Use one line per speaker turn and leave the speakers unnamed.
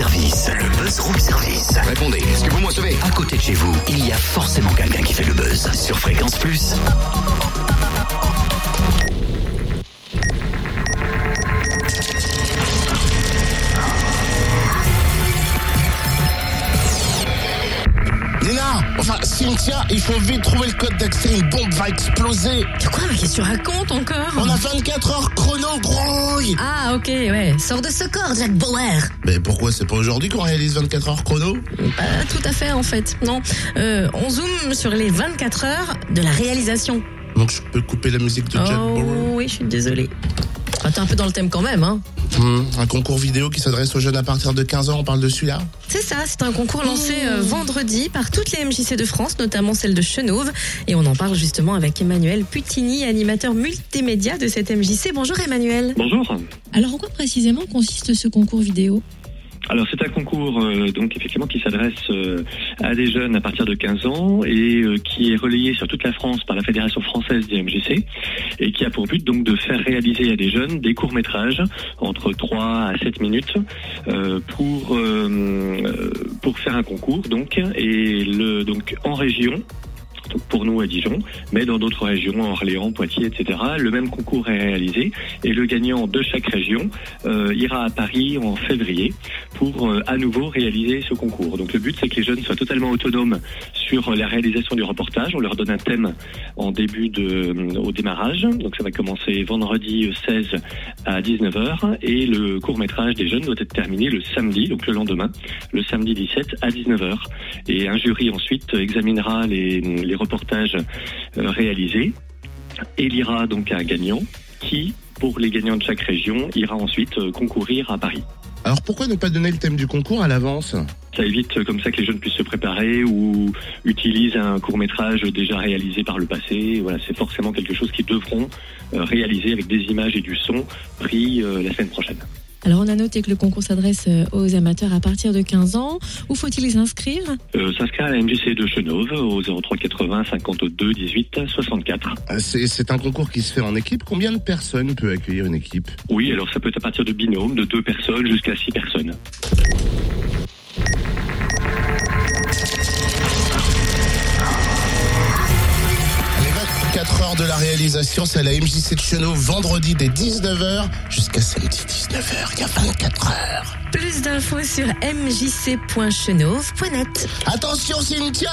service. Le buzz room service.
Répondez, est-ce que vous me recevez?
À côté de chez vous, il y a forcément quelqu'un qui fait le buzz. Sur Fréquence Plus.
Nina, enfin Cynthia, il faut vite trouver le code d'accès, une bombe va exploser.
Quoi Mais qu'est-ce que tu racontes encore
On a 24 heures chrono, grouille
Ah ok, ouais. Sors de ce corps, Jack Bauer
Mais pourquoi c'est pas aujourd'hui qu'on réalise 24 heures chrono
Pas tout à fait en fait, non. Euh, on zoome sur les 24 heures de la réalisation.
Donc je peux couper la musique de Jack
Oh
Bauer
oui, je suis désolée. Ah, T'es un peu dans le thème quand même, hein
Hmm, Un concours vidéo qui s'adresse aux jeunes à partir de 15 ans, on parle de celui-là
C'est ça, c'est un concours lancé euh, vendredi par toutes les MJC de France, notamment celle de Chenauve. Et on en parle justement avec Emmanuel Putini, animateur multimédia de cette MJC. Bonjour Emmanuel.
Bonjour.
Alors en quoi précisément consiste ce concours vidéo?
Alors c'est un concours euh, donc effectivement qui s'adresse euh, à des jeunes à partir de 15 ans et euh, qui est relayé sur toute la France par la Fédération française des MJC et qui a pour but donc de faire réaliser à des jeunes des courts métrages entre 3 à 7 minutes euh, pour euh, euh, pour faire un concours donc et le donc en région donc pour nous à Dijon, mais dans d'autres régions, Orléans, Poitiers, etc. Le même concours est réalisé et le gagnant de chaque région euh, ira à Paris en février pour euh, à nouveau réaliser ce concours. Donc le but c'est que les jeunes soient totalement autonomes sur la réalisation du reportage. On leur donne un thème en début de euh, au démarrage. Donc ça va commencer vendredi 16 à 19h et le court métrage des jeunes doit être terminé le samedi, donc le lendemain, le samedi 17 à 19h. Et un jury ensuite examinera les, reportages euh, réalisés, élira donc un gagnant qui, pour les gagnants de chaque région, ira ensuite euh, concourir à Paris.
Alors pourquoi ne pas donner le thème du concours à l'avance?
Ça évite euh, comme ça que les jeunes puissent se préparer ou utilisent un court métrage déjà réalisé par le passé. Voilà, c'est forcément quelque chose qu'ils devront euh, réaliser avec des images et du son pris euh, la semaine prochaine.
Alors on a noté que le concours s'adresse euh, aux amateurs à partir de 15 ans. Où faut-il s'inscrire
Euh, S'inscrire à la MJC de Chenauve au 03 80 52 18 64.
Euh, C'est c'est un concours qui se fait en équipe. Combien de personnes peut accueillir une équipe?
Oui, alors ça peut être à partir de binômes, de deux personnes jusqu'à six personnes.
24 heures de la réalisation, c'est à la MJC de Chenot, vendredi dès 19h jusqu'à samedi 19h. Il y a 24 heures.
Plus d'infos sur mjc.chenauve.net.
Attention Cynthia